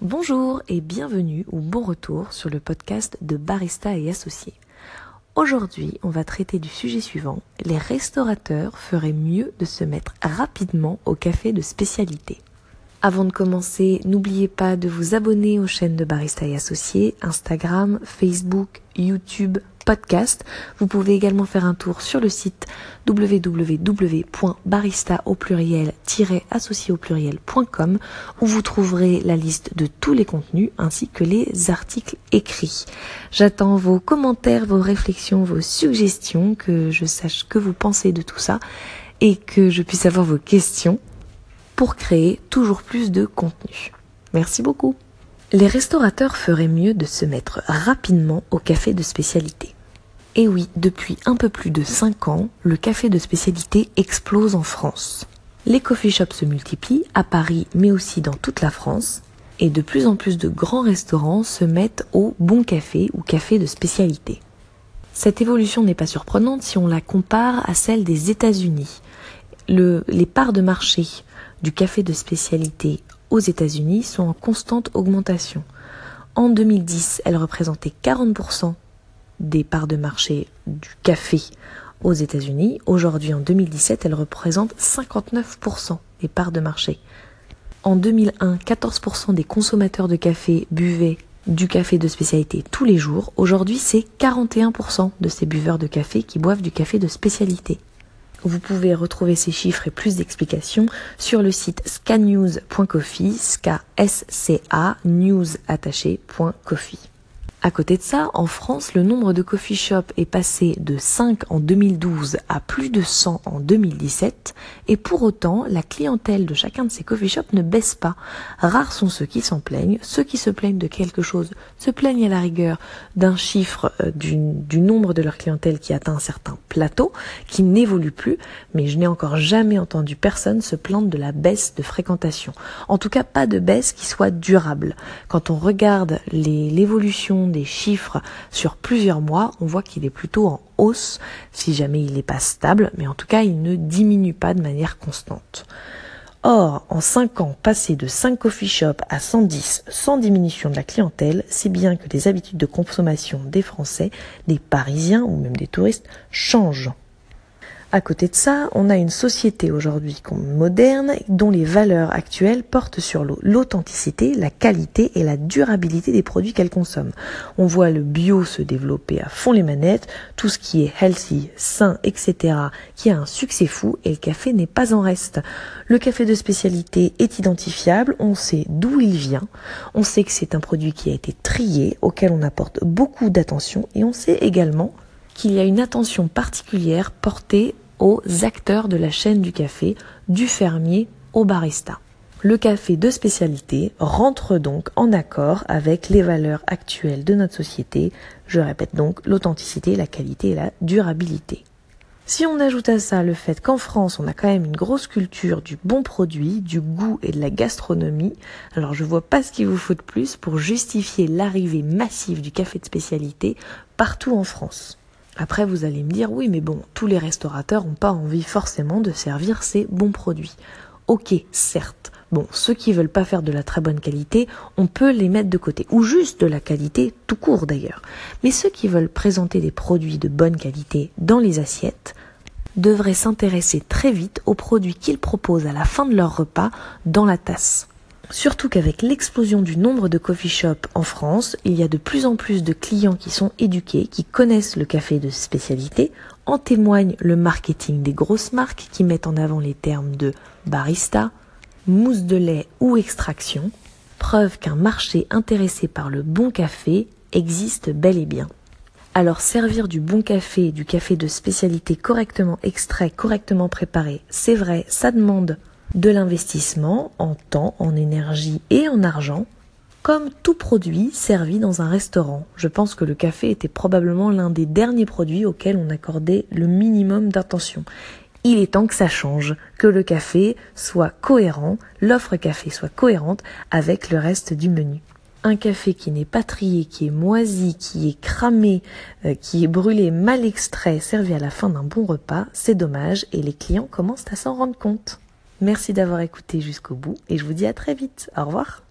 Bonjour et bienvenue ou bon retour sur le podcast de Barista et Associés. Aujourd'hui, on va traiter du sujet suivant. Les restaurateurs feraient mieux de se mettre rapidement au café de spécialité. Avant de commencer, n'oubliez pas de vous abonner aux chaînes de Barista et Associés, Instagram, Facebook, YouTube, podcast. Vous pouvez également faire un tour sur le site www.barista au pluriel-associé au pluriel.com où vous trouverez la liste de tous les contenus ainsi que les articles écrits. J'attends vos commentaires, vos réflexions, vos suggestions, que je sache que vous pensez de tout ça et que je puisse avoir vos questions pour créer toujours plus de contenu. Merci beaucoup. Les restaurateurs feraient mieux de se mettre rapidement au café de spécialité. Et oui, depuis un peu plus de 5 ans, le café de spécialité explose en France. Les coffee shops se multiplient à Paris mais aussi dans toute la France et de plus en plus de grands restaurants se mettent au bon café ou café de spécialité. Cette évolution n'est pas surprenante si on la compare à celle des États-Unis. les parts de marché du café de spécialité aux États-Unis sont en constante augmentation. En 2010, elles représentaient 40% des parts de marché du café aux États-Unis. Aujourd'hui, en 2017, elle représente 59% des parts de marché. En 2001, 14% des consommateurs de café buvaient du café de spécialité tous les jours. Aujourd'hui, c'est 41% de ces buveurs de café qui boivent du café de spécialité. Vous pouvez retrouver ces chiffres et plus d'explications sur le site scanews.coffee, ska s c a news à côté de ça, en France, le nombre de coffee shops est passé de 5 en 2012 à plus de 100 en 2017, et pour autant, la clientèle de chacun de ces coffee shops ne baisse pas. Rares sont ceux qui s'en plaignent, ceux qui se plaignent de quelque chose se plaignent à la rigueur d'un chiffre euh, du, du nombre de leur clientèle qui atteint un certain plateau, qui n'évolue plus, mais je n'ai encore jamais entendu personne se plaindre de la baisse de fréquentation. En tout cas, pas de baisse qui soit durable. Quand on regarde l'évolution des chiffres sur plusieurs mois, on voit qu'il est plutôt en hausse, si jamais il n'est pas stable, mais en tout cas il ne diminue pas de manière constante. Or, en 5 ans, passer de 5 coffee shops à 110 sans diminution de la clientèle, c'est bien que les habitudes de consommation des Français, des Parisiens ou même des touristes changent. À côté de ça, on a une société aujourd'hui moderne dont les valeurs actuelles portent sur l'authenticité, la qualité et la durabilité des produits qu'elle consomme. On voit le bio se développer à fond les manettes, tout ce qui est healthy, sain, etc., qui a un succès fou et le café n'est pas en reste. Le café de spécialité est identifiable, on sait d'où il vient, on sait que c'est un produit qui a été trié, auquel on apporte beaucoup d'attention et on sait également qu'il y a une attention particulière portée aux acteurs de la chaîne du café, du fermier au barista. Le café de spécialité rentre donc en accord avec les valeurs actuelles de notre société, je répète donc l'authenticité, la qualité et la durabilité. Si on ajoute à ça le fait qu'en France, on a quand même une grosse culture du bon produit, du goût et de la gastronomie, alors je vois pas ce qu'il vous faut de plus pour justifier l'arrivée massive du café de spécialité partout en France. Après, vous allez me dire, oui, mais bon, tous les restaurateurs n'ont pas envie forcément de servir ces bons produits. Ok, certes. Bon, ceux qui veulent pas faire de la très bonne qualité, on peut les mettre de côté. Ou juste de la qualité, tout court d'ailleurs. Mais ceux qui veulent présenter des produits de bonne qualité dans les assiettes, devraient s'intéresser très vite aux produits qu'ils proposent à la fin de leur repas dans la tasse. Surtout qu'avec l'explosion du nombre de coffee shops en France, il y a de plus en plus de clients qui sont éduqués, qui connaissent le café de spécialité. En témoigne le marketing des grosses marques qui mettent en avant les termes de barista, mousse de lait ou extraction. Preuve qu'un marché intéressé par le bon café existe bel et bien. Alors servir du bon café, du café de spécialité correctement extrait, correctement préparé, c'est vrai, ça demande de l'investissement en temps, en énergie et en argent, comme tout produit servi dans un restaurant. Je pense que le café était probablement l'un des derniers produits auxquels on accordait le minimum d'attention. Il est temps que ça change, que le café soit cohérent, l'offre café soit cohérente avec le reste du menu. Un café qui n'est pas trié, qui est moisi, qui est cramé, euh, qui est brûlé, mal extrait, servi à la fin d'un bon repas, c'est dommage et les clients commencent à s'en rendre compte. Merci d'avoir écouté jusqu'au bout et je vous dis à très vite. Au revoir.